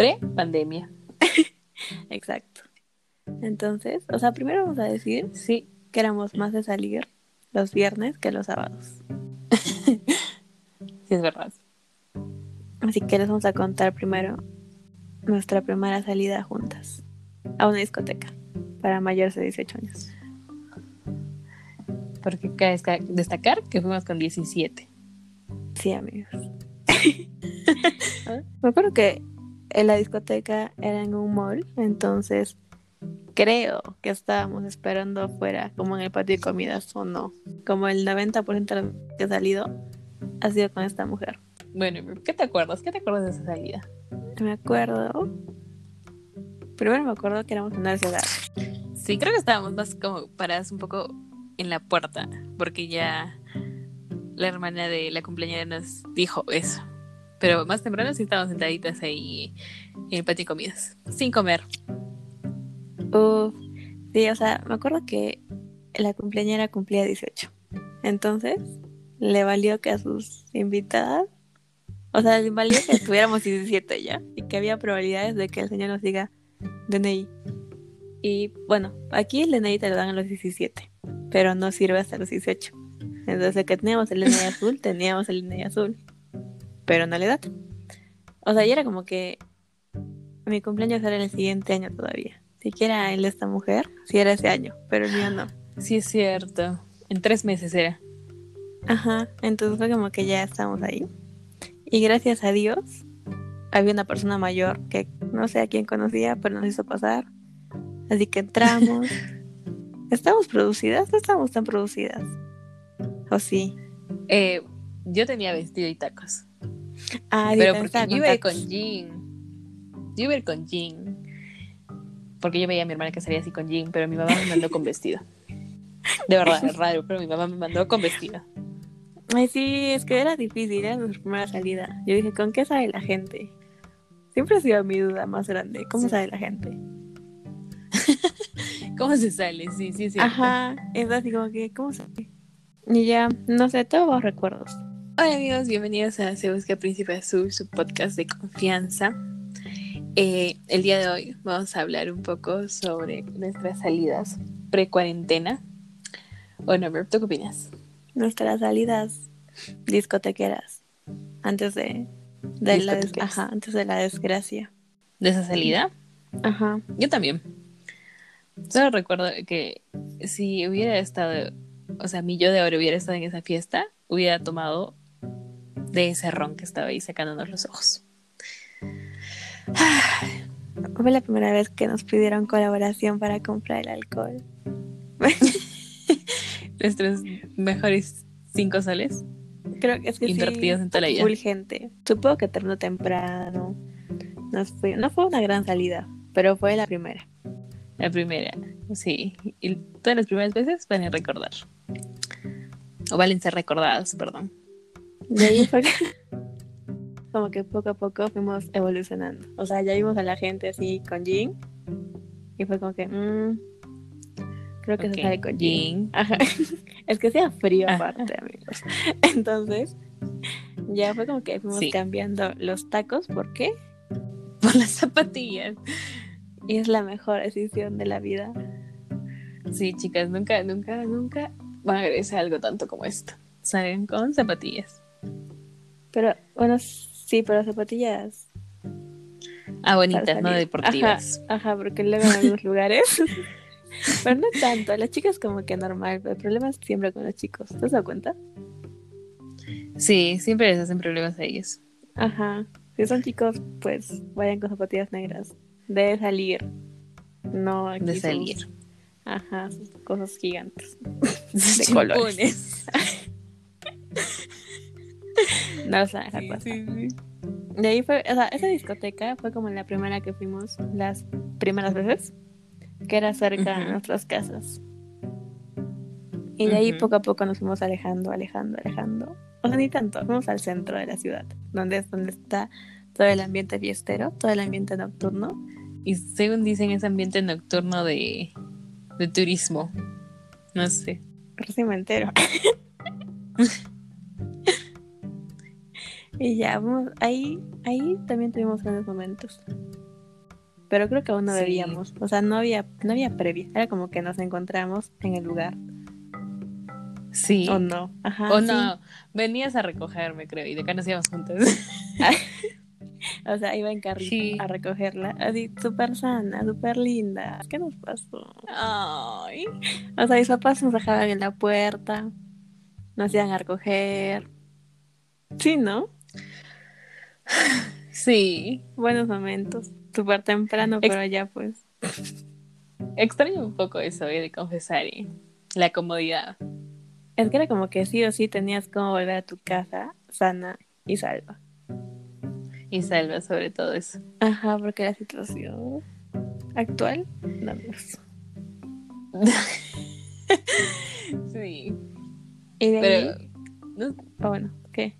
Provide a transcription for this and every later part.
Pre-pandemia. Exacto. Entonces, o sea, primero vamos a decir Sí. que éramos más de salir los viernes que los sábados. Sí, es verdad. Así que les vamos a contar primero nuestra primera salida juntas a una discoteca para mayores de 18 años. Porque cabe destacar que fuimos con 17. Sí, amigos. Me acuerdo que en la discoteca era en un mall, entonces creo que estábamos esperando afuera, como en el patio de comidas o no. Como el 90% de que ha salido ha sido con esta mujer. Bueno, ¿qué te acuerdas? ¿Qué te acuerdas de esa salida? Me acuerdo. Primero me acuerdo que éramos menores de edad. Sí, creo que estábamos más como paradas un poco en la puerta, porque ya la hermana de la cumpleañera nos dijo eso. Pero más temprano sí estábamos sentaditas ahí en el patio de comidas, sin comer. Uf, sí, o sea, me acuerdo que la cumpleañera cumplía 18. Entonces, le valió que a sus invitadas, o sea, le valió que tuviéramos 17 ya y que había probabilidades de que el señor nos diga DNI. Y bueno, aquí el DNI te lo dan a los 17, pero no sirve hasta los 18. Entonces, que teníamos el DNI azul, teníamos el DNI azul, pero no le da. O sea, y era como que mi cumpleaños era el siguiente año todavía. Siquiera el de esta mujer, sí era ese año, pero el mío no. Sí, es cierto. En tres meses era. Ajá, entonces fue como que ya estamos ahí. Y gracias a Dios, había una persona mayor que no sé a quién conocía, pero nos hizo pasar. Así que entramos. ¿Estamos producidas? No estamos tan producidas. ¿O sí? Eh, yo tenía vestido y tacos. Ah, pero porque yo iba con jean. Yo iba a ir con jean. Porque yo veía a mi hermana que salía así con jean, pero mi mamá me mandó con vestido. De verdad, es raro, pero mi mamá me mandó con vestido. Ay, sí, es que era difícil, era nuestra primera salida. Yo dije, ¿con qué sabe la gente? Siempre ha sido mi duda más grande. ¿Cómo Sí. sabe la gente? ¿Cómo se sale? Sí, sí, sí. Ajá, es así como que, ¿cómo sabe? Y ya, no sé, todos recuerdos. Hola amigos, bienvenidos a Se Busca Príncipe Azul, su podcast de confianza. Eh, el día de hoy vamos a hablar un poco sobre nuestras salidas pre-cuarentena. Bueno, Mer, ¿tú qué opinas? Nuestras salidas discotequeras antes de, de la des- ajá, antes de la desgracia. ¿De esa salida? Ajá. Yo también. Solo recuerdo que si hubiera estado, o sea, mi yo de ahora hubiera estado en esa fiesta, hubiera tomado de ese ron que estaba ahí sacándonos los ojos. Fue la primera vez que nos pidieron colaboración para comprar el alcohol. Nuestros mejores cinco soles Creo que es que sí, invertidos en toda la vida. full gente. Supongo que terminó temprano. Nos fui, no fue una gran salida, pero fue la primera. La primera, sí. Y todas las primeras veces van a recordar. O valen ser recordadas, perdón. De ahí fue que- como que poco a poco fuimos evolucionando. O sea, ya vimos a la gente así con jean. Y fue como que, mm, creo que se sale con jean. Ajá. Es que hacía frío Ajá. aparte, amigos. Entonces, ya fue como que fuimos Sí. cambiando los tacos. ¿Por qué? Por las zapatillas. Y es la mejor decisión de la vida. Sí, chicas, nunca, nunca, nunca van a agradecer algo tanto como esto. Salen con zapatillas. Pero, bueno, sí, pero zapatillas. Ah, bonitas, no deportivas. Ajá, ajá, porque luego en algunos lugares. pero no tanto. Las chicas, como que normal. Pero el problema es siempre con los chicos. ¿Te has dado cuenta? Sí, siempre les hacen problemas a ellos. Ajá. Si son chicos, pues vayan con zapatillas negras. De salir. No aquí De sus- salir. Ajá, sus cosas gigantes. De colores. No se van a dejar Sí, pasar. sí, sí. De ahí fue, o sea, esa discoteca fue como la primera que fuimos las primeras veces, que era cerca de Ujú. nuestras casas. Y de ahí poco a poco nos fuimos alejando, alejando, alejando. O sea, ni tanto, fuimos al centro de la ciudad, donde es donde está todo el ambiente fiestero, todo el ambiente nocturno. Y según dicen, es ambiente nocturno de, de turismo. No sé. Recién me entero. y ya, ahí, ahí también tuvimos grandes momentos. pero creo que aún no Sí. bebíamos. O sea, no había, no había previa. Era como que nos encontramos en el lugar. Sí. O no. Ajá. o sí. no, venías a recogerme, creo, y de acá nos íbamos juntas. O sea, iba en carrito Sí. a recogerla. Así, súper sana, súper linda. ¿Qué nos pasó? Ay. O sea, mis papás nos dejaban en la puerta. Nos iban a recoger. Sí, ¿no? Sí. Buenos momentos. Súper temprano, Ex- pero ya pues. Extraño un poco eso, eh, de confesar, eh, La comodidad. Es que era como que sí o sí tenías como volver a tu casa sana y salva. Y salva sobre todo eso. Ajá, porque la situación actual no sí. Y de ahí, Pero. No, ah, bueno, ¿qué?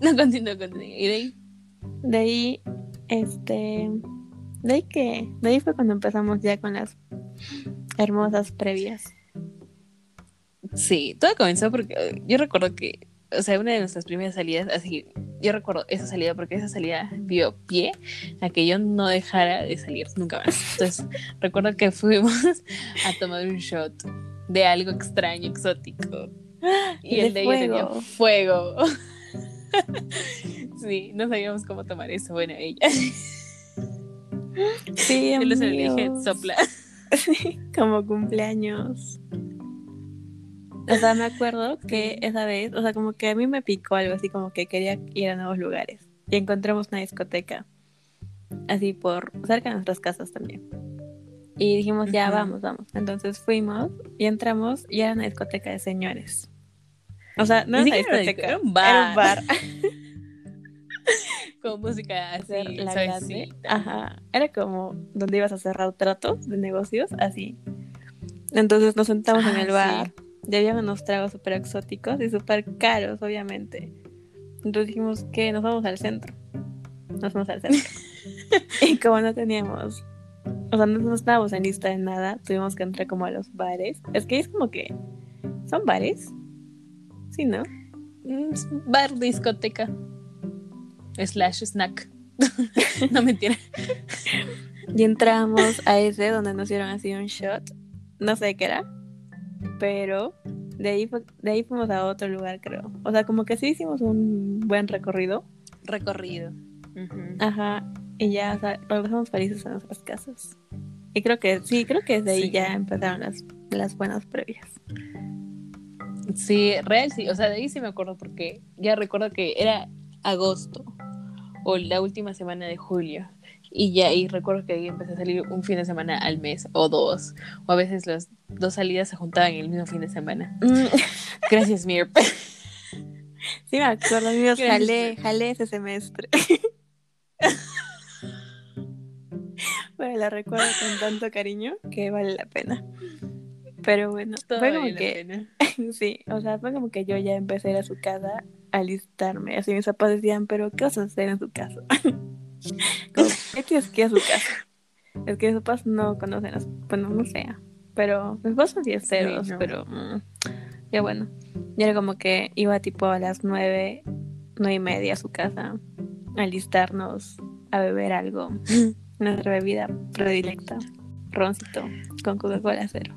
no continúo, continúo. Y de ahí. De ahí, este, de ahí que, de ahí fue cuando empezamos ya con las hermosas previas. Sí, todo comenzó porque yo recuerdo que, o sea, una de nuestras primeras salidas, así, yo recuerdo esa salida porque esa salida dio pie a que yo no dejara de salir nunca más. Entonces, recuerdo que fuimos a tomar un shot de algo extraño, exótico. Y De el de ella tenía fuego. sí, no sabíamos cómo tomar eso. Bueno, ella. Sí, Yo les dije, sopla. Sí, como cumpleaños. O sea, me acuerdo que esa vez, o sea, como que a mí me picó algo así, como que quería ir a nuevos lugares. Y encontramos una discoteca, así por cerca de nuestras casas también. Y dijimos, ya vamos, vamos. Entonces fuimos y entramos y era una discoteca de señores. O sea, no era una discoteca, disco- era un Era un bar. bar. Con música así, la grande. Ajá. Era como donde ibas a cerrar tratos de negocios, así. Entonces nos sentamos en Ah, el sí. bar. Y había unos tragos súper exóticos y súper caros, obviamente. Entonces dijimos que nos vamos al centro. Nos vamos al centro. y como no teníamos, o sea, no, no estábamos en lista de nada, tuvimos que entrar como a los bares. Es que es como que, ¿son bares? Sí, ¿no? Mm, Bar, discoteca. Slash snack. no mentira. Y entramos a ese donde nos dieron así un shot. No sé qué era. Pero de ahí, de ahí fuimos a otro lugar, creo. O sea, como que sí hicimos un buen recorrido. Recorrido. Ajá. Y ya, o sea, regresamos felices a nuestras casas. Y creo que sí, creo que desde ahí Sí. ya empezaron las, las buenas previas. Sí, real sí. O sea, de ahí sí me acuerdo porque ya recuerdo que era agosto o la última semana de julio. Y ya ahí recuerdo que ahí empecé a salir un fin de semana al mes o dos. O a veces las dos salidas se juntaban en el mismo fin de semana. Gracias, Mir. Sí, me acuerdo, amigos, Gracias. jalé, jalé ese semestre. Pero la recuerdo con tanto cariño que vale la pena. Pero bueno, Todo fue como que, sí, o sea, fue como que yo ya empecé a ir a su casa a alistarme. Así mis papás decían, pero ¿qué vas a hacer en su casa? como, ¿qué tienes que ir a su casa? Es que mis papás no conocen, su- bueno, no sé, pero mis papás son fiesteros, Sí, no. pero mm, ya bueno. Y era como que iba tipo a las nueve, nueve y media a su casa a alistarnos, a beber algo. Nuestra bebida predilecta, roncito con Coca-Cola cero.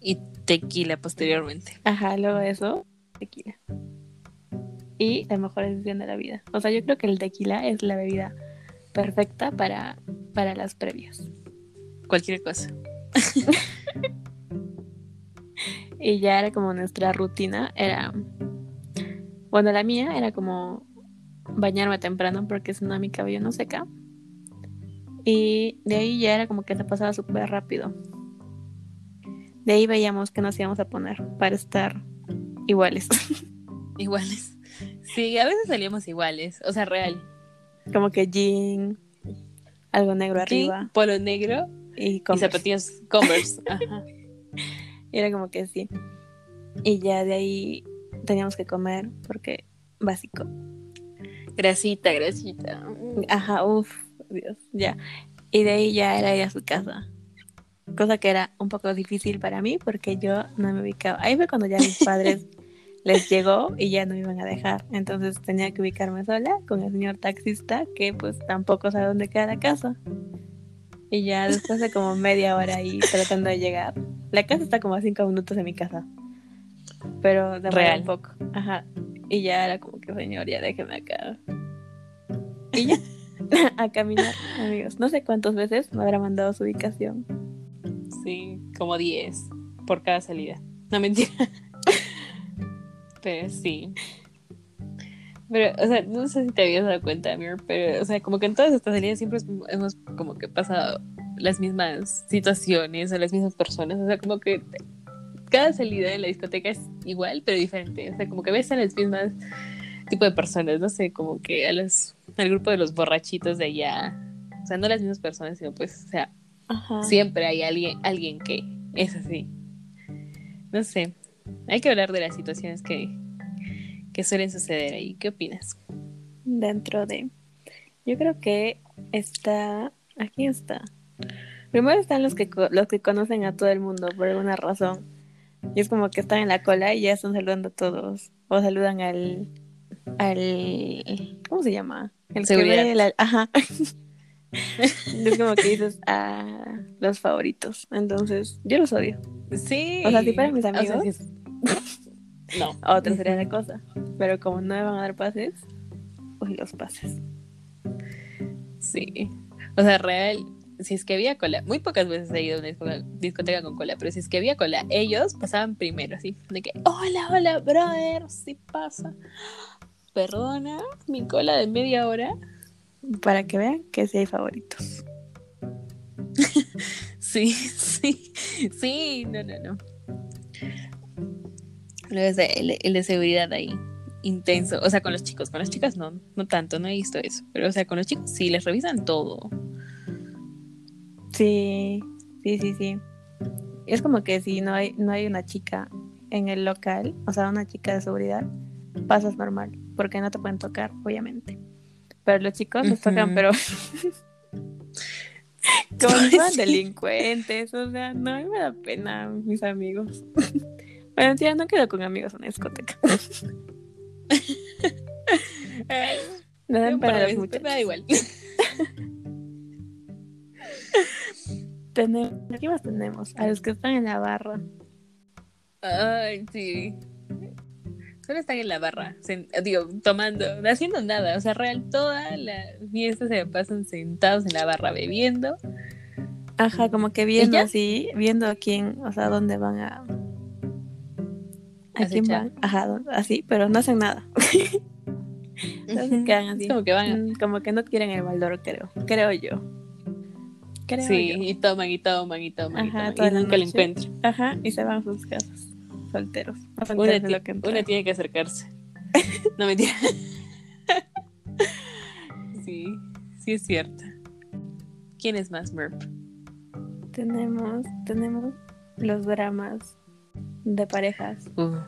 Y tequila posteriormente. Ajá, luego de eso, tequila. Y la mejor decisión de la vida. O sea, yo creo que el tequila es la bebida perfecta para, para las previas. Cualquier cosa. Y ya era como nuestra rutina, era... Bueno, la mía era como bañarme temprano porque si no mi cabello no seca. Y de ahí ya era como que se pasaba súper rápido. De ahí veíamos que nos íbamos a poner para estar iguales. Iguales. Sí, a veces salíamos iguales. O sea, real. como que jean, algo negro arriba polo negro y y zapatillas Converse. Ajá. Y era como que sí. Y ya de ahí teníamos que comer porque básico. Grasita, grasita. Ajá, uff, Dios, ya. Y de ahí ya era ir a su casa. Cosa que era un poco difícil para mí porque yo no me ubicaba. Ahí fue cuando ya mis padres les llegó y ya no me iban a dejar. Entonces tenía que ubicarme sola con el señor taxista que pues tampoco sabe dónde queda la casa. Y ya después de como media hora ahí tratando de llegar. La casa está como a cinco minutos de mi casa. Pero de Real. un poco. Ajá. Y ya era como que, señor, ya déjeme acá. Y ya. a caminar, amigos. No sé cuántas veces me habrá mandado su ubicación. Sí, como 10 por cada salida. No mentira. Pero sí. Pero, o sea, no sé si te habías dado cuenta, Amir, pero, o sea, como que en todas estas salidas siempre hemos como que pasado las mismas situaciones o las mismas personas. O sea, como que cada salida en la discoteca es igual, pero diferente. O sea, como que ves a las mismas tipo de personas, no sé, como que a los, al grupo de los borrachitos de allá. O sea, no las mismas personas, sino pues, o sea, Ajá. siempre hay alguien, alguien que es así. No sé. Hay que hablar de las situaciones que, que suelen suceder ahí. ¿Qué opinas? Dentro de. Yo creo que está. Aquí está. Primero están los que los que conocen a todo el mundo por alguna razón. Y es como que están en la cola y ya están saludando a todos. O saludan al. al ¿Cómo se llama? El Seguridad. que ve la- Ajá. es como que dices a los favoritos. Entonces, yo los odio. Sí. O sea, si fueran mis O sea, amigos. sí es- No. Otra sería la cosa. Pero como no me van a dar pases, pues los pases. Sí. O sea, real. Si es que había cola, muy pocas veces he ido a una disco- discoteca con cola, pero si es que había cola, ellos pasaban primero, así, de que, hola, hola, brother, sí pasa. Perdona, mi cola de media hora. Para que vean que sí hay favoritos. Sí, sí, sí, no, no, no. El, el de seguridad ahí, intenso. O sea, con los chicos, con las chicas no, no tanto, no he visto eso. Pero, o sea, con los chicos sí, les revisan todo. Sí, sí, sí, sí. Es como que si no hay, no hay una chica en el local, o sea, una chica de seguridad, pasas normal, porque no te pueden tocar, obviamente. Pero los chicos los tocan, pero como Sí. delincuentes, o sea, no, me da pena, mis amigos. Bueno, tía, no quedo con amigos en una discoteca. Me dan Un par pena de los me da muchachos. igual. Tenemos, ¿qué más tenemos? A los que están en la barra. Ay, sí. Solo están en la barra, digo, tomando, haciendo nada. O sea, real, toda la fiesta se pasan sentados en la barra bebiendo. Ajá, como que viendo así, viendo a quién, o sea, dónde van a. ¿A quién van? Ajá, así, pero no hacen nada. Entonces quedan así. Como que van. Mm, Como que no quieren el valor, creo. Creo yo. Creo Sí, yo. y toman y toman y toman y toman. Y nunca lo encuentran. Ajá, y se van a sus casas. Solteros. A Una, que una tiene que acercarse. No mentira. Sí, sí es cierto. ¿Quién es más Merp? Tenemos, tenemos los dramas de parejas. Uh.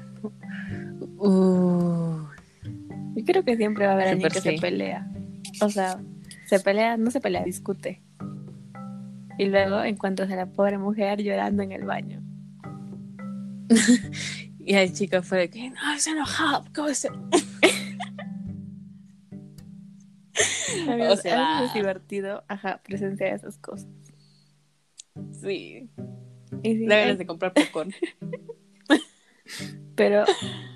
Uh. Yo creo que siempre va a haber alguien que sí. se pelea. O sea, se pelea, no se pelea, discute. Y luego encuentras a la pobre mujer llorando en el baño. Y el chico fue de que no, se enojado. ¿Cómo se.? Amigos, sea, a veces es divertido, ajá, presenciar esas cosas. Sí, Y sí, da hay- ganas de comprar popcorn. Pero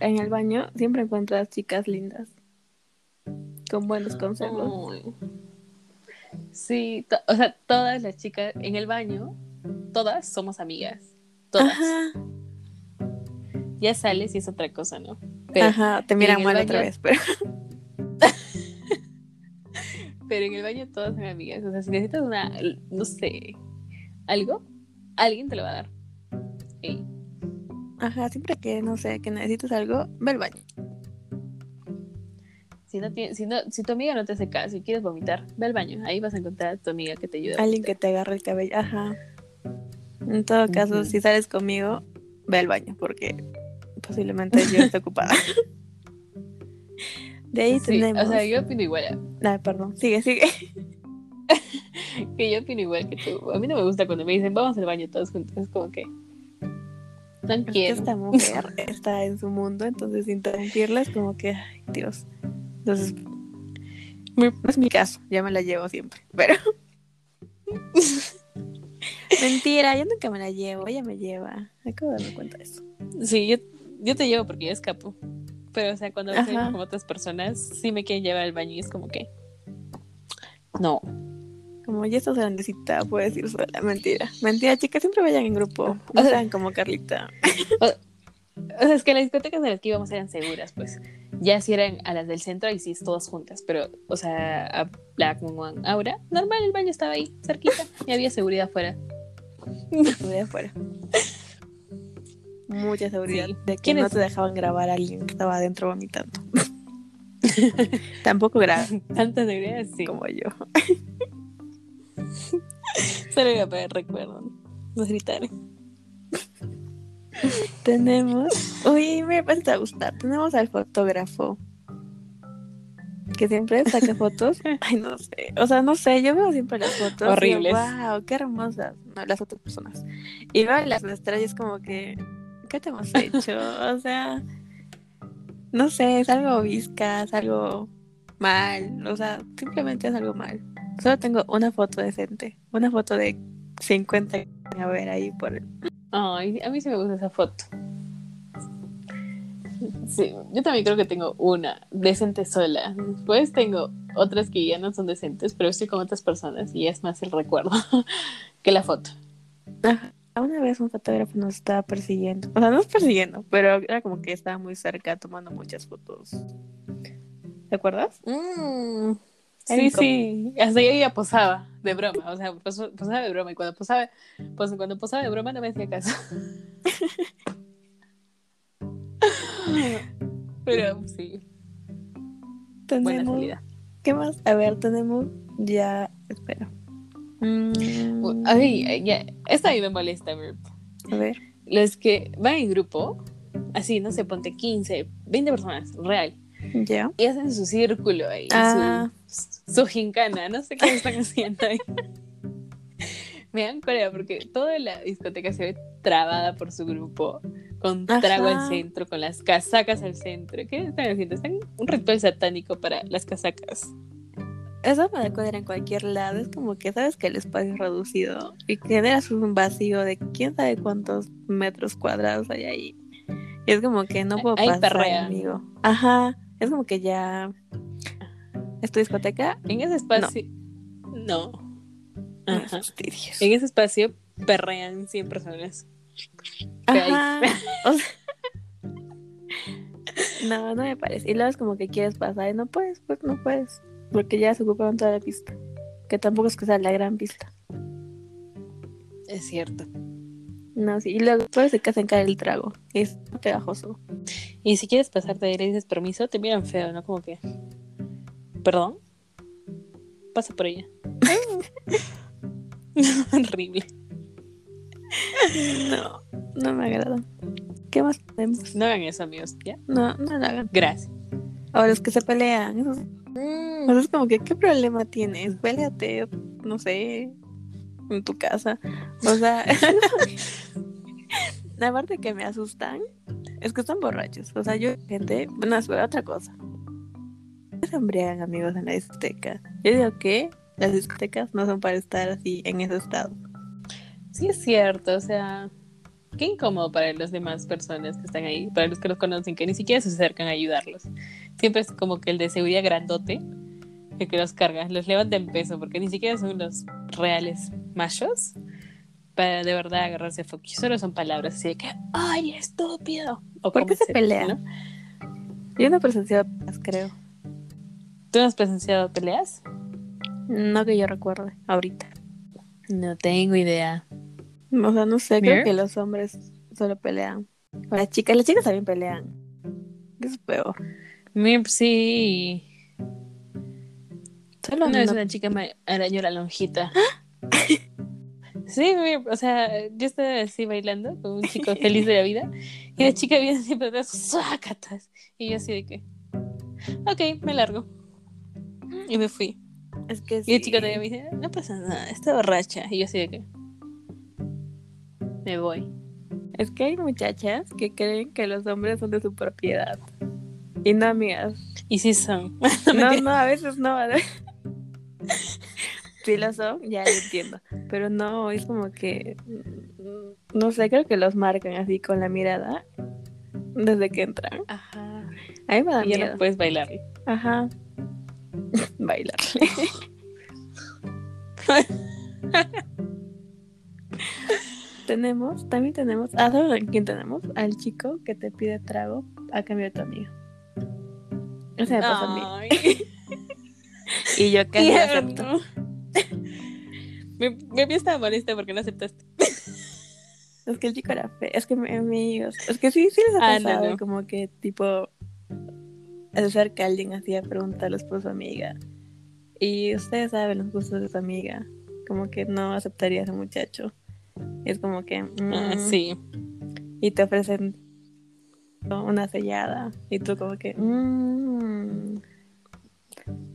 en el baño siempre encuentras chicas lindas. Con buenos consejos. Sí, o sea, todas las chicas en el baño, todas somos amigas. Todas. Ajá, Ya sales y es otra cosa, ¿no? Pero, ajá, te miran mal otra vez, pero pero en el baño todas son amigas. O sea, si necesitas una, no sé, algo, alguien te lo va a dar. Ajá, siempre que no sé, que necesitas algo, ve al baño. Si, no tiene- si, no, si tu amiga no te hace caso y quieres vomitar, ve al baño. Ahí vas a encontrar a tu amiga que te ayude. a Alguien que te agarre el cabello, ajá. En todo caso, si sales conmigo, ve al baño, porque posiblemente yo esté ocupada. De ahí Sí, tenemos. o sea, yo opino igual. Ay, perdón, sigue, sigue. Que yo opino igual que tú. A mí no me gusta cuando me dicen vamos al baño todos juntos. Es como que. No Es que quiero. esta mujer está en su mundo, entonces interrumpirla es como que, ay, Dios. Entonces, no es mi caso, ya me la llevo siempre, pero... Mentira, yo nunca me la llevo, ella me lleva. Acabo de darme cuenta de eso. Sí, yo, yo te llevo porque yo escapo. Pero, o sea, cuando Ajá. estoy con otras personas, sí me quieren llevar al baño y es como que. No. Como ya estás grandecita, puedes ir sola. Mentira. Mentira, chicas, siempre vayan en grupo. O No sea- sean como Carlita. O sea, es que las discotecas de las que íbamos eran seguras, pues. Ya si eran a las del centro y sí, todas juntas. Pero, o sea, a Black Moon, Aura, normal, el baño estaba ahí, cerquita, y había seguridad afuera. Estuve afuera. Mucha seguridad Sí. de que ¿Quién no es? te dejaban grabar a alguien que estaba adentro vomitando. Tampoco grave Tanta seguridad, sí. como yo. Solo iba para el recuerdo. Nos gritaron. Tenemos. Uy, me parece a gustar. Tenemos al fotógrafo. Que siempre saca fotos. Ay, no sé. O sea, no sé. Yo veo siempre las fotos. Horribles. wow, qué hermosas. No, las otras personas. Y veo las nuestras y es como que. ¿Qué te hemos hecho? O sea. No sé, es algo visca, es algo mal. O sea, simplemente es algo mal. Solo tengo una foto decente. Una foto de 50 a ver ahí por Ay, a mí sí me gusta esa foto. Sí, yo también creo que tengo una decente sola. Después tengo otras que ya no son decentes, pero estoy con otras personas y es más el recuerdo que la foto. Ajá. Una vez un fotógrafo nos estaba persiguiendo. O sea, no nos persiguiendo, pero era como que estaba muy cerca tomando muchas fotos. ¿Te acuerdas? Mm, sí, sí. Hasta yo ya posaba de broma. O sea, pos- posaba de broma. Y cuando posaba, pues, cuando posaba de broma no me hacía caso. Pero sí, buena salida. ¿Qué más? A ver, tenemos ya. Espera. Mm, Ay, ya, esta a mí me molesta, a ver. Los que van en grupo, así, no sé, ponte 15, 20 personas, real, Ya. y hacen su círculo ahí, Ah. su, su gincana, no sé qué están haciendo ahí. Me dan corea porque toda la discoteca se ve trabada por su grupo, con Ajá. trago al centro, con las casacas al centro. ¿Qué están haciendo? Están un ritual satánico para las casacas. Eso me cólera en cualquier lado. Es como que sabes que el espacio es reducido y generas un vacío de quién sabe cuántos metros cuadrados hay ahí. Y es como que no puedo pasar, amigo. Ajá. Es como que ya. ¿Es tu discoteca? En ese espacio. No. No Ajá. En ese espacio perrean 100 personas. Ajá. O sea, no, no me parece. Y luego es como que quieres pasar y no puedes, pues no puedes. Porque ya se ocuparon toda la pista. Que tampoco es que sea la gran pista. Es cierto. No, sí. Y luego después se hacen caer el trago. Es pegajoso. Y si quieres pasarte y le dices permiso, te miran feo, ¿no? Como que. ¿Perdón? Pasa por ella. Horrible. No, no me agrada. ¿Qué más tenemos? No hagan eso, amigos. ¿Ya? No, no lo hagan. Gracias. O los que se pelean. Esos, o sea, es como que, ¿qué problema tienes? Péleate, no sé, en tu casa. O sea, aparte que me asustan, es que están borrachos. O sea, yo, gente, bueno, es otra cosa. Se embriagan amigos en la discoteca. Yo digo que las discotecas no son para estar así en ese estado. Sí, es cierto. O sea, qué incómodo para las demás personas que están ahí, para los que los conocen, que ni siquiera se acercan a ayudarlos. Siempre es como que el de seguridad grandote, el que los carga, los levanta en peso, porque ni siquiera son los reales machos para de verdad agarrarse a foco. Solo son palabras así de que, ¡ay, estúpido! O ¿Por qué se pelean? ¿no? Yo no he presenciado peleas, creo. ¿Tú no has presenciado peleas? No que yo recuerde, ahorita. No tengo idea. O sea, no sé, creo Mir. que los hombres solo pelean. O las chicas, las chicas también pelean. Es peor. Mirp, sí. Solo Una vez no- una chica me arañó la lonjita. Sí, Mirp, o sea, yo estaba así bailando con un chico feliz de la vida y la chica viene siempre atrás, ¡suácatas! Y yo así de que, ok, me largo. Y me fui. Es que Y el sí. chico todavía me dice, no pasa nada, está borracha. Y yo así de que, me voy. Es que hay muchachas que creen que los hombres son de su propiedad. Y no, amigas. Y sí son. No, no, a veces no. Sí lo son, ya lo entiendo. Pero no, es como que. No sé, creo que los marcan así con la mirada desde que entran. Ajá. A mí me da Y ya miedo. no puedes bailar. Ajá. Bailar. tenemos, también tenemos, ¿a ¿sabes a quién tenemos? Al chico que te pide trago a cambio de tu amigo. Ese me pasó a mí. Y yo casi acepto. Mi, mi estaba molesta porque no aceptaste. Es que el chico era feo. Es que mi- amigos. Es que sí, sí les ha Ah, no, pasado no. como que tipo hacer que alguien hacía preguntarles por su amiga. Y ustedes saben los gustos de su amiga. Como que no aceptaría a ese muchacho. Y es como que. Ah, mm, sí. Y te ofrecen una sellada. Y tú como que. mm,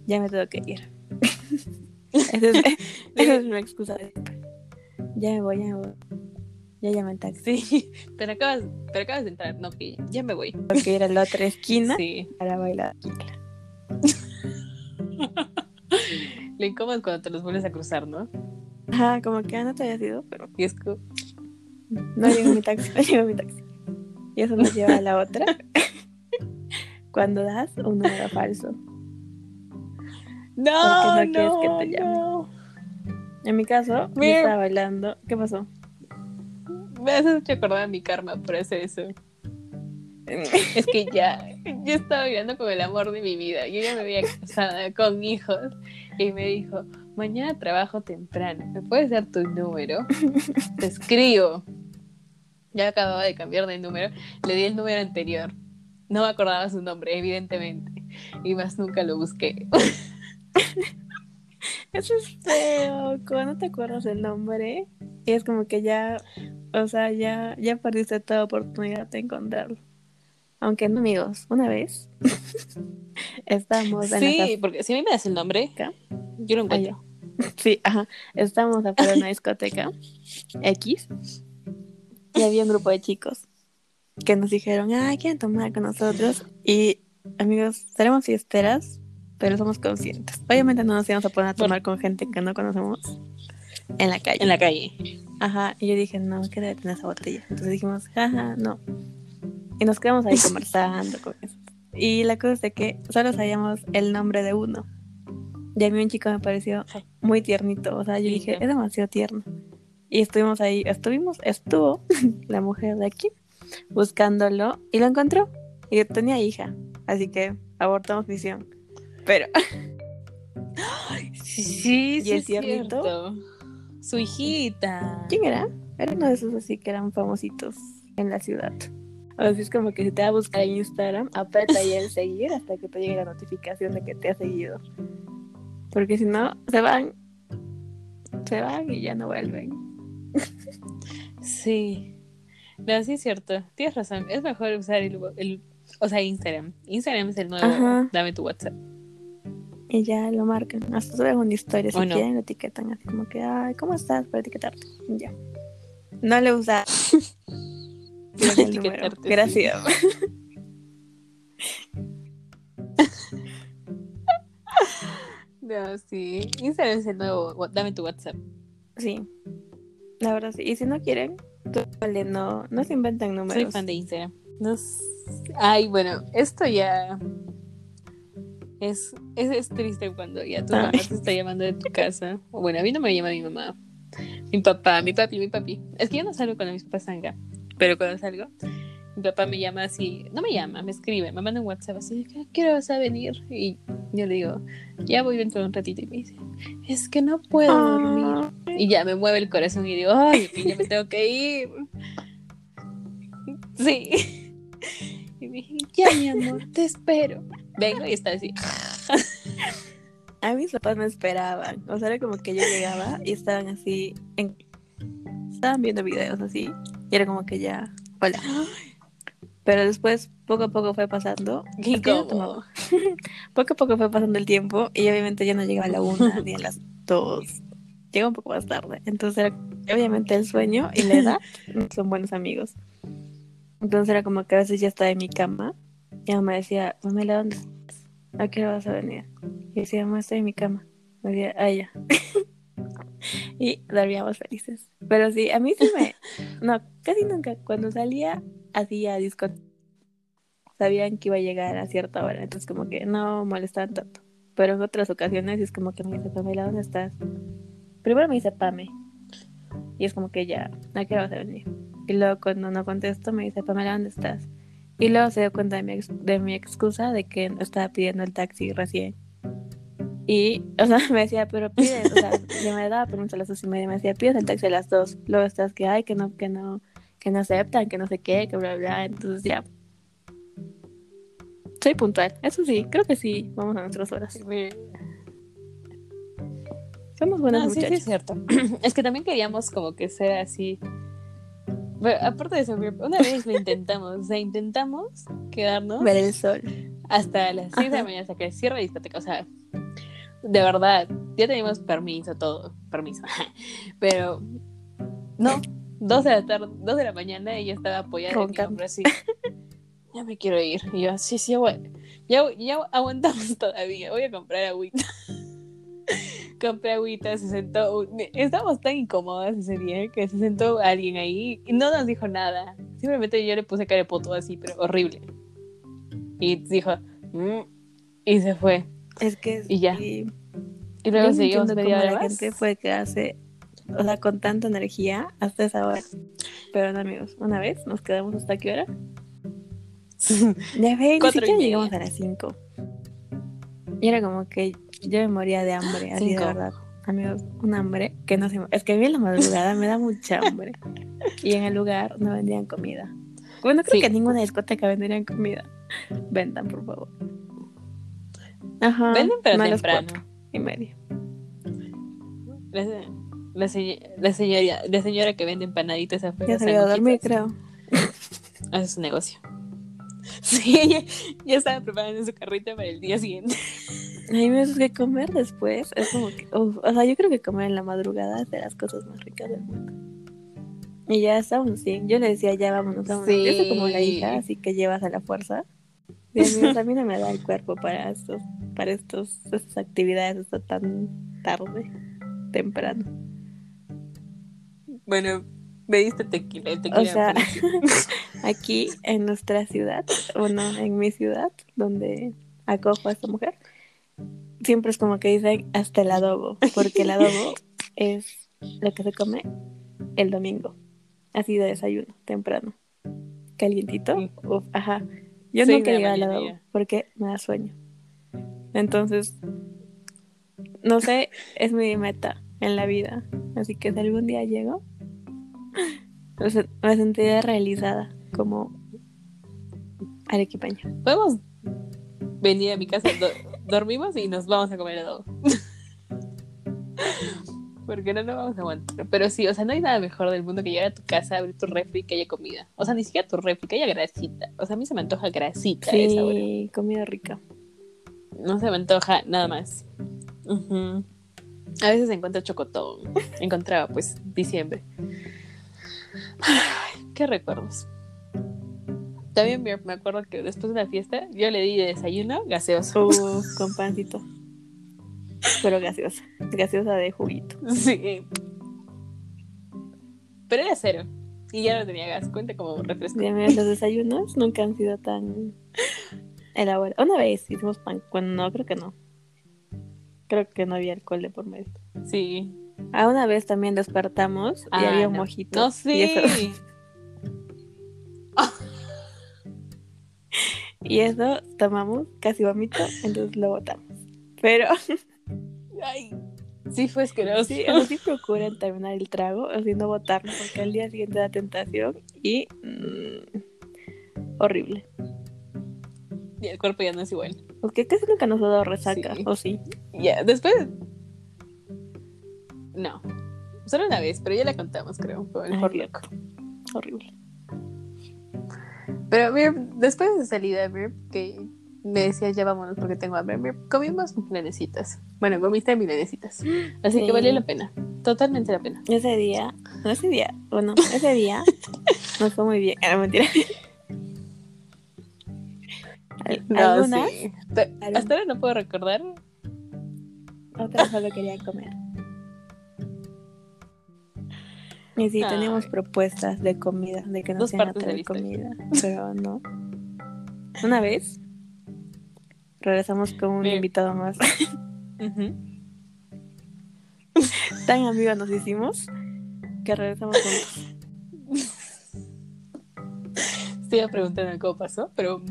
ya me tengo que ir. Esa es, esa es mi excusa de. Ya me voy, ya me voy. Ya llamé el taxi. Pero acabas, pero acabas de entrar, no, que ya me voy. Tengo que ir a la otra esquina Sí. para bailar. Lo incómodo es cuando te los vuelves a cruzar, ¿no? Ajá, como que ah, no te había ido, pero Y es como, no llegó mi taxi, no llegó mi taxi. Y eso nos lleva a la otra. Cuando das un número falso. no, no no, quieres que te llame. no. En mi caso, yo estaba bailando. ¿Qué pasó? Me haces mucho acordar a mi karma por hacer eso. Es que ya, yo estaba viviendo con el amor de mi vida. Yo ya me había casada con hijos y me dijo, mañana trabajo temprano, ¿me puedes dar tu número? Te escribo. Ya acababa de cambiar de número, le di el número anterior. No me acordaba su nombre, evidentemente. Y más nunca lo busqué. Eso es feo. Cuando te acuerdas del nombre, y es como que ya, o sea, ya, ya perdiste toda oportunidad de encontrarlo. Aunque no, amigos, una vez estábamos en Sí, porque si a mí me das el nombre, yo lo encuentro. Sí, ajá. Estábamos afuera de una discoteca X y había un grupo de chicos que nos dijeron, ah, quieren tomar con nosotros. Y amigos, seremos fiesteras, pero somos conscientes. Obviamente no nos íbamos a poner a tomar con gente que no conocemos en la calle. En la calle. Ajajá. Y yo dije, no, ¿qué debe tener esa botella? Entonces dijimos, jaja, no. Y nos quedamos ahí conversando con eso. Y la cosa es de que solo sabíamos el nombre de uno. Y a mí un chico me pareció muy tiernito. O sea, yo dije, es demasiado tierno. Y estuvimos ahí, estuvimos, estuvo la mujer de aquí buscándolo y lo encontró. Y tenía hija. Así que abortamos misión. Pero Sí, sí, ¿Y sí el es tiernito? cierto. Su hijita. ¿Quién era? Era uno de esos así que eran famositos en la ciudad. Sea, es como que si te va a buscar en Instagram, aprieta ahí el seguir hasta que te llegue la notificación de que te ha seguido. Porque si no, se van. Se van y ya no vuelven. Sí. No, sí es cierto. Tienes razón. Es mejor usar el, el- o sea, Instagram. Instagram es el nuevo. Ajá. Dame tu WhatsApp. Y ya lo marcan. Hasta suben una historia. Si no. quieren, lo etiquetan así como que, ay, ¿cómo estás? Para etiquetarte. Y Ya. No le usa. Etiquetarte, sí. Gracias. No, sí. Instagram es el nuevo. Dame tu WhatsApp. Sí. La verdad sí. Y si no quieren, vale, no, no se inventan números. Soy fan de Instagram. Ay, bueno, esto ya. Es, es, es triste cuando ya tu Ay. mamá te está llamando de tu casa. O Bueno, a mí no me llama mi mamá. Mi papá, mi papi, mi papi. Es que yo no salgo cuando mis papás salgan. Pero cuando salgo, mi papá me llama así. No me llama, me escribe, me manda un WhatsApp así. ¿A qué hora vas a venir? Y yo le digo, ya voy dentro de un ratito. Y me dice, es que no puedo dormir. Y ya me mueve el corazón y digo, ay, ya me tengo que ir. Sí. Y me dije, ya mi amor, te espero. Vengo y está así. a mis papás me esperaban. O sea, era como que yo llegaba y estaban así. En... Estaban viendo videos así. Y era como que ya. Hola. Pero después, poco a poco fue pasando. Incómodo. tomaba. Poco a poco fue pasando el tiempo. Y obviamente ya no llegaba a la una ni a las dos. Llega un poco más tarde. Entonces, era- obviamente, el sueño y la edad son buenos amigos. Entonces era como que a veces ya estaba en mi cama y mamá decía, Pamela, ¿dónde estás? ¿A qué hora vas a venir? Y decía, mamá, estoy en mi cama. Me decía, ah, ya. y dormíamos felices. Pero sí, a mí sí me... No, casi nunca. Cuando salía, hacía discoteca. Sabían que iba a llegar a cierta hora, entonces como que no molestaban tanto. Pero en otras ocasiones es como que me dice, Pamela, ¿dónde estás? Primero me dice, Pame. Y es como que ya, ¿a qué vas a venir? Y luego cuando no contesto me dice, Pamela, ¿dónde estás? Y luego se dio cuenta de mi, de mi excusa de que estaba pidiendo el taxi recién. Y, o sea, me decía, pero pides, o sea, yo me daba permiso a las dos y media, me decía, pides el taxi a las dos. Luego estás que, ay, que no, que no, que no aceptan, que no sé qué, que bla, bla. Entonces ya. Soy puntual, eso sí, creo que sí, vamos a nuestras horas. Somos buenas No, sí, sí, muchachas. es cierto. es que también queríamos como que ser así. Pero aparte de eso, una vez lo intentamos. O sea, intentamos quedarnos Ver el sol. hasta las 6 de la mañana hasta que cierre la discoteca. O sea, de verdad, ya teníamos permiso, todo, permiso. Pero no, 2 de la tarde, 2 de la mañana ella estaba apoyada en mi Roncando. así. Ya me quiero ir. Y yo, sí, sí, agu- ya, ya aguantamos todavía. Voy a comprar agüita. Compré agüita, se sentó. Estábamos tan incómodas ese día que se sentó alguien ahí y no nos dijo nada. Simplemente yo le puse carepoto así, pero horrible. Y dijo, "Mm", y se fue. Es que Y ya. Y luego yo seguimos media hora la gente puede quedarse, o sea, con tanta energía hasta esa hora. Pero no, amigos, una vez nos quedamos hasta qué hora. Ya ve, ni siquiera llegamos a las 5. Y era como que yo me moría de hambre, así Cinco. de verdad. Amigos, un hambre que no se... Es que a mí en la madrugada me da mucha hambre. Y en el lugar no vendían comida. Bueno, creo Sí. que en ninguna discoteca venderían comida. Vendan, por favor. Ajá. Venden, pero temprano. cuatro y media. La, se- la señora, la señora que vende empanaditas afuera. Ya se dormido, sanguchitas, creo. Hace su negocio. Sí, ella ya estaba preparando su carrita para el día siguiente. A mí me que comer después es como que, uf, o sea, yo creo que comer en la madrugada es de las cosas más ricas del mundo. Y ya estábamos así. Yo le decía, ya vámonos, vámonos. Yo soy como la Sí. hija, así que llevas a la fuerza. Y amigos, a mí no me da el cuerpo para estos, para estos, estas actividades hasta tan tarde, temprano. Bueno, me diste tequila, el tequila. O sea, aquí en nuestra ciudad, o no, en mi ciudad, donde acojo a esta mujer, siempre es como que dicen hasta el adobo, porque el adobo es lo que se come el domingo, así de desayuno, temprano, calientito, uf, ajá. Yo Seis nunca llegué al adobo porque me da sueño. Entonces, no sé, es mi meta en la vida, así que si algún día llego, me sen- me sentiré realizada como arequipeña. Podemos venir a mi casa, do- dormimos y nos vamos a comer adobo. Porque no nos vamos a aguantar. Pero sí, o sea, no hay nada mejor del mundo que llegar a tu casa, abrir tu refri y que haya comida. O sea, ni siquiera tu refri, que haya grasita. O sea, a mí se me antoja grasita a esa hora. Sí, comida rica. No se me antoja nada más. A veces encuentro chocotón. Encontraba, pues, diciembre. Ay, qué recuerdos. También me acuerdo que después de la fiesta yo le di de desayuno gaseoso. Uf, con pancito. Pero gaseosa. Gaseosa de juguito. Sí. Pero era cero. Y ya no tenía gas. Cuenta como refresco. Ya, mira, los desayunos nunca han sido tan elaborados. Una vez hicimos pan. Bueno, no, creo que no. Creo que no había alcohol de por medio. Sí. A una vez también despertamos y Ah, había un no. mojito. No, Y sí. eso, y eso tomamos, casi vomito, entonces lo botamos. Pero Ay. Sí, fue asqueroso. sí, o sea, sí procuren terminar el trago, o si no botarlo, porque al día siguiente da tentación y mm, horrible. Y el cuerpo ya no es igual. Porque casi nunca nos ha dado resaca, Sí. o sí. Ya, después. No. Solo una vez, pero ya la contamos, creo. Fue el loco. Horrible. Pero mir, después de salida, mir, que me decías ya vámonos porque tengo hambre, mir, comimos milanesitas. Bueno, comiste milanesitas. Así Sí. que valió la pena. Totalmente la pena. Ese día, no ese día, bueno, ese día nos fue muy bien. Era mentira. No, sí. Hasta ahora no puedo recordar. otras solo quería comer. Y sí, Ay. teníamos propuestas de comida, de que nos Dos iban a traer comida, pero no. Una vez regresamos con un Bien. invitado más. Tan amigos nos hicimos que regresamos juntos. Estoy a preguntar cómo pasó, pero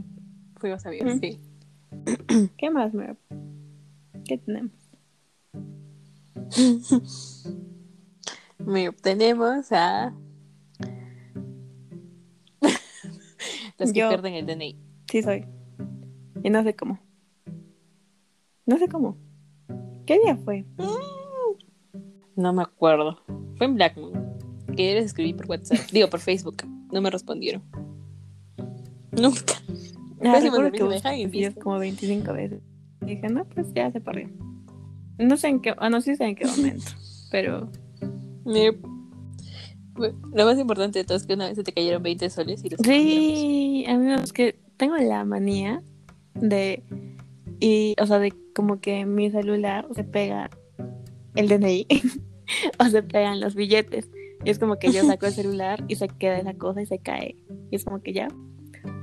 fuimos amigos, Ujú. sí. ¿Qué más, Mer? ¿Qué tenemos? Mira, tenemos a. Los que Yo. pierden el DNI. Sí soy. Y no sé cómo. No sé cómo. ¿Qué día fue? No me acuerdo. Fue en Blackmoon. Que yo les escribí por WhatsApp. Digo, por Facebook. No me respondieron. Nunca. Ah, recuerdo que me dejan visto. como 25 veces. Y dije, no, pues ya se perdió. No sé en qué, ah, no sé en qué momento, pero Lo más importante de todo es que una vez se te cayeron 20 soles y los sí, amigos, es que tengo la manía de, y, o sea, de como que mi celular se pega el DNI o se pegan los billetes. Y es como que yo saco el celular y se queda esa cosa y se cae. Y es como que ya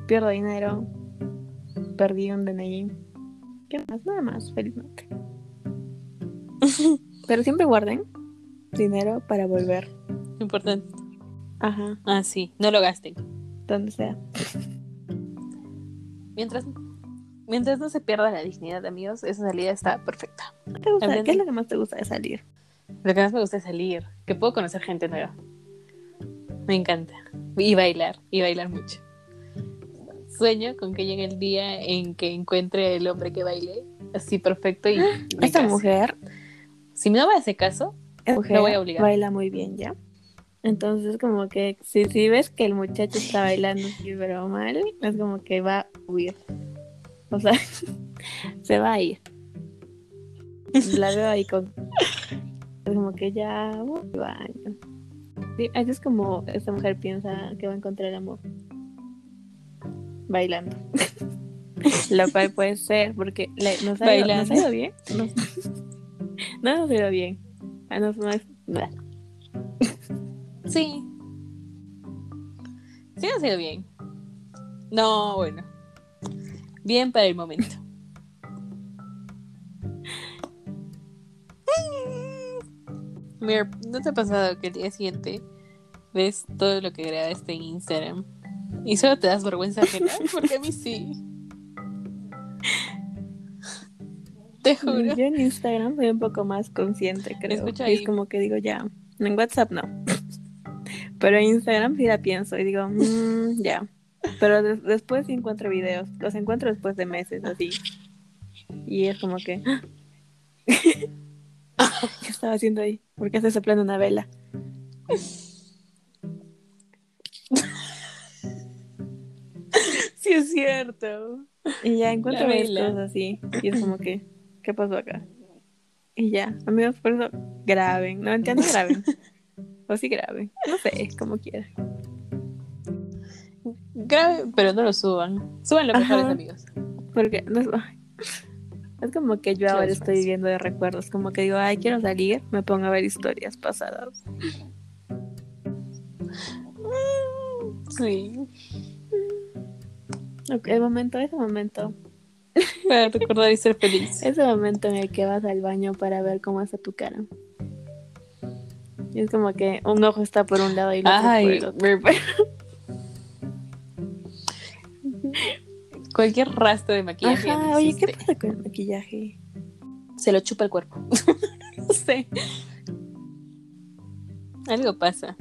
pierdo dinero, perdí un DNI. ¿Qué más? Nada más, felizmente. Pero siempre guarden dinero para volver. Importante. Ajá, Ah, sí. No lo gasten. donde sea. Mientras, mientras no se pierda la dignidad, amigos, esa salida está perfecta. ¿Qué, te gusta? ¿Qué es lo que más te gusta de salir? Lo que más me gusta es salir, que puedo conocer gente nueva. Me encanta. Y bailar, y bailar mucho. Sueño con que llegue el día en que encuentre el hombre que baile así perfecto y me Esta case. mujer, Si no me hace caso, mujer voy a obligar. baila muy bien, ¿ya? Entonces, como que si, si ves que el muchacho está bailando pero mal, es como que va a huir. O sea, se va a ir. La veo ahí con. Es como que ya baño. Sí, así es como esta mujer piensa que va a encontrar el amor. Bailando. Lo cual puede ser, porque le- nos, ha ido, nos Bailando. ha ido bien. Nos- no nos ha ido bien. Ah, nos- nos- bla. sí. Sí ha sido bien. No, bueno. Bien para el momento. Mir, ¿no te ha pasado que el día siguiente ves todo lo que grabaste en Instagram y solo te das vergüenza ajena? Porque a mí sí. Te juro. Yo en Instagram soy un poco más consciente, creo. escucha Y es ahí. como que digo, ya. En WhatsApp no. Pero en Instagram sí la pienso y digo, "Mm, ya. Pero des- después sí encuentro videos. Los encuentro después de meses, así. Y es como que. ¿Qué estaba haciendo ahí? ¿Por qué estoy soplando una vela? Sí es cierto. Y ya encuentro cosas así. Y es como que, ¿qué pasó acá? Y ya, amigos, por eso graben. No entiendo, graben. O sí graben. No sé, como quieran. Grabe, pero no lo suban. Suban los mejores amigos. Porque no es, como que yo ahora estoy viviendo de recuerdos. Como que digo, ay, quiero salir, me pongo a ver historias pasadas. Sí. Ok, El momento, ese momento, Para recordar y ser feliz. ese momento en el que vas al baño para ver cómo está tu cara. Y es como que un ojo está por un lado y el otro por el otro. cualquier rastro de maquillaje. Ajá, oye, ¿qué pasa con el maquillaje? Se lo chupa el cuerpo. no sé. Algo pasa.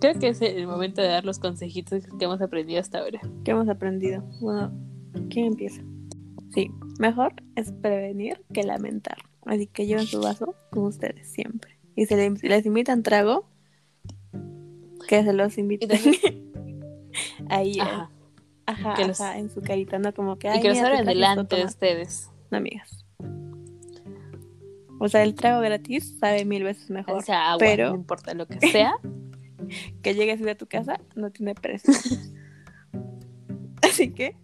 Creo que es el momento de dar los consejitos que hemos aprendido hasta ahora. ¿Qué hemos aprendido? Bueno, ¿quién empieza? Sí, mejor es prevenir que lamentar. Así que lleven su vaso con ustedes siempre. Y si le- si les invitan trago, que se los inviten ahí, eh, Ajá. ajá, que los- ajá, en su carita, no como que Y que los abran delante de tomando". ustedes. No, amigas. O sea, el trago gratis sabe mil veces mejor. O sea, agua, pero- no importa lo que sea. Que llegues a tu casa no tiene precio. Así que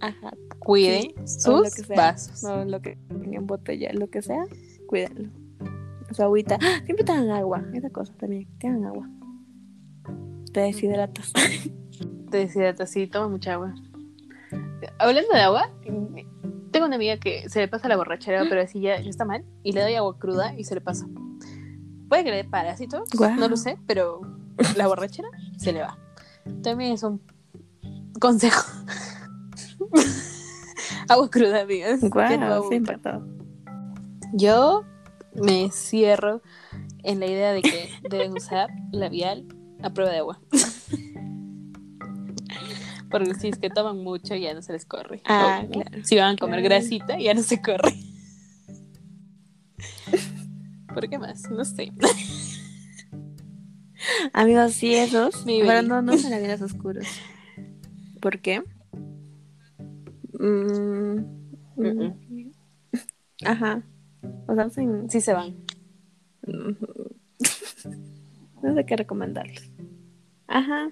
Ajá. cuiden sí, sus vasos. No, lo que en botella, lo que sea, cuídenlo. Su agüita. ¡Ah! Siempre tengan agua. Esa cosa también. Tengan agua. Te deshidratas. Te deshidratas, sí, toma mucha agua. Hablando de agua, tengo una amiga que se le pasa la borrachera, pero así ya, ya está mal, y le doy agua cruda y se le pasa. Puede que le dé parásitos, Guau. no lo sé, pero la borrachera se le va. También es un consejo. agua cruda, Guau, abusen. sí, impactado. Yo me cierro en la idea de que deben usar labial a prueba de agua. Porque si es que toman mucho ya no se les corre. Ah, O, claro. Si van a comer Claro. grasita ya no se corre. ¿Por qué más? No sé. Amigos, sí, esos. Mi pero no, no son labiales oscuros. ¿Por qué? Mm, mm, Ajá. O sea, sin- Sí se van. no sé qué recomendarles. Ajá.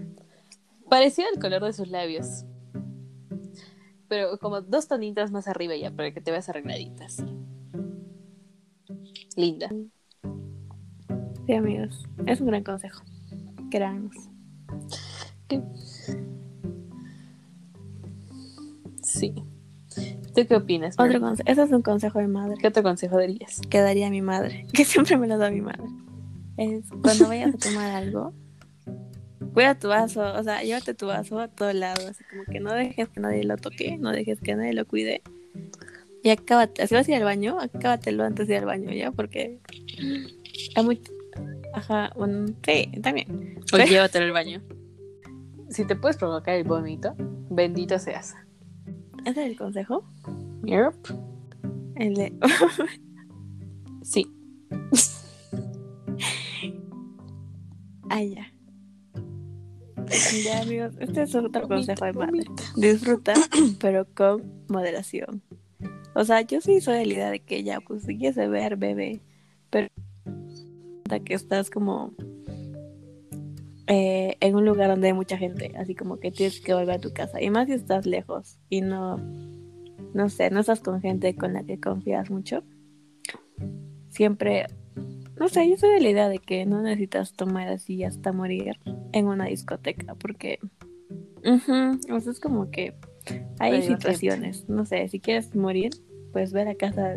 Parecido al color de sus labios. Pero como dos tonitas más arriba ya, para que te veas arregladitas. Linda. Sí, amigos. Es un gran consejo. Créanos. Sí. ¿Tú qué opinas? Otro consejo. Ese es un consejo de madre. ¿Qué otro consejo darías? que daría mi madre, que siempre me lo da mi madre. Es cuando vayas a tomar algo, cuida tu vaso, o sea, llévate tu vaso a todo lado, así como que no dejes que nadie lo toque, no dejes que nadie lo cuide. Y acábate, si vas a ir al baño, acábatelo antes de ir al baño, ¿ya? Porque hay muy... Ajá, un... sí, también. O llévatelo al baño. Si te puedes provocar el vómito, bendito seas. ¿Ese es el consejo? Yep. El de... Sí. Ay, ya. Ya, amigos, este es otro consejo de madre. Disfruta, pero con moderación. O sea, yo sí soy de la idea de que ya, pues si quieres beber, bebe, pero que estás como eh, en un lugar donde hay mucha gente, así como que tienes que volver a tu casa. Y más si estás lejos y no, no sé, no estás con gente con la que confías mucho. Siempre, no sé, yo soy de la idea de que no necesitas tomar así hasta morir en una discoteca, porque o sea, es como que hay divertirte. situaciones, no sé, si quieres morir, pues ve a casa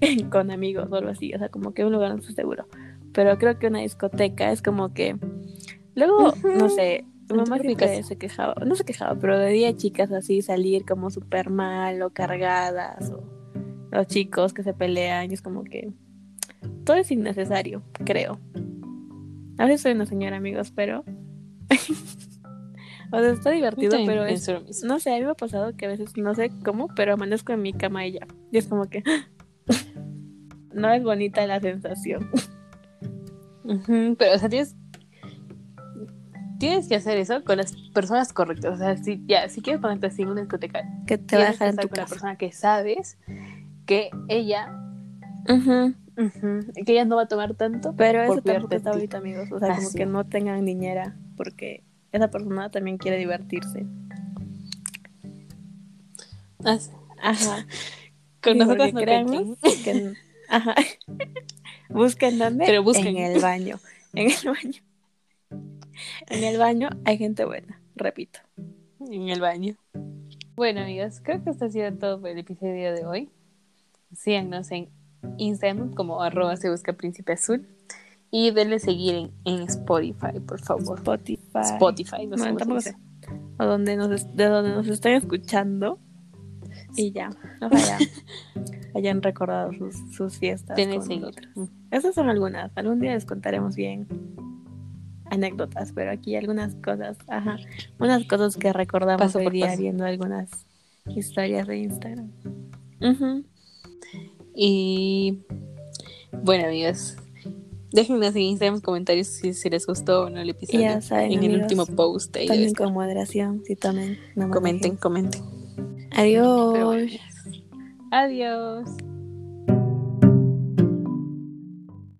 con amigos o algo así, o sea, como que un lugar no estoy seguro. Pero creo que una discoteca es como que luego, no sé, mi mamá se quejaba, no se quejaba, pero de día chicas así salir como súper mal o cargadas o los chicos que se pelean, y es como que todo es innecesario, creo. A veces soy una señora, amigos, pero o sea, está divertido, pero es no sé, a mí me ha pasado que a veces no sé cómo, pero amanezco en mi cama y ya. Y es como que no es bonita la sensación. Pero, o sea, tienes. Tienes que hacer eso con las personas correctas. O sea, si, ya, si quieres ponerte así en una discoteca, Que te va a dejar en estar tu con la casa. persona que sabes que ella, que ella no va a tomar tanto. Pero eso tampoco está ahorita, amigos. O sea, como que no tengan niñera porque esa persona también quiere divertirse. Así. Ajá. Con Sí, nosotros no que- Ajá. Busquen dónde? Pero busquen. En el baño. En el baño. En el baño hay gente buena, repito. en el baño. Bueno, amigos, creo que esto ha sido todo por el episodio de hoy. Síganos en Instagram como arroba se busca príncipe azul. Y denle seguir en, en Spotify, por favor. Spotify. Spotify, no tampoco sé. O donde nos, de donde nos están escuchando. Y ya. Ojalá hayan recordado sus, sus fiestas. Denle con. Esas son algunas. Algún día les contaremos bien anécdotas, pero aquí algunas cosas, ajá, unas cosas que recordamos Paso hoy por día paso. viendo algunas historias de Instagram. Y bueno, amigos, déjennos en Instagram comentarios si, si les gustó o no el episodio. Ya saben, en el último post. Ahí estar. con moderación, si tomen. no Comenten, manejen. comenten. Adiós. Bueno. Adiós.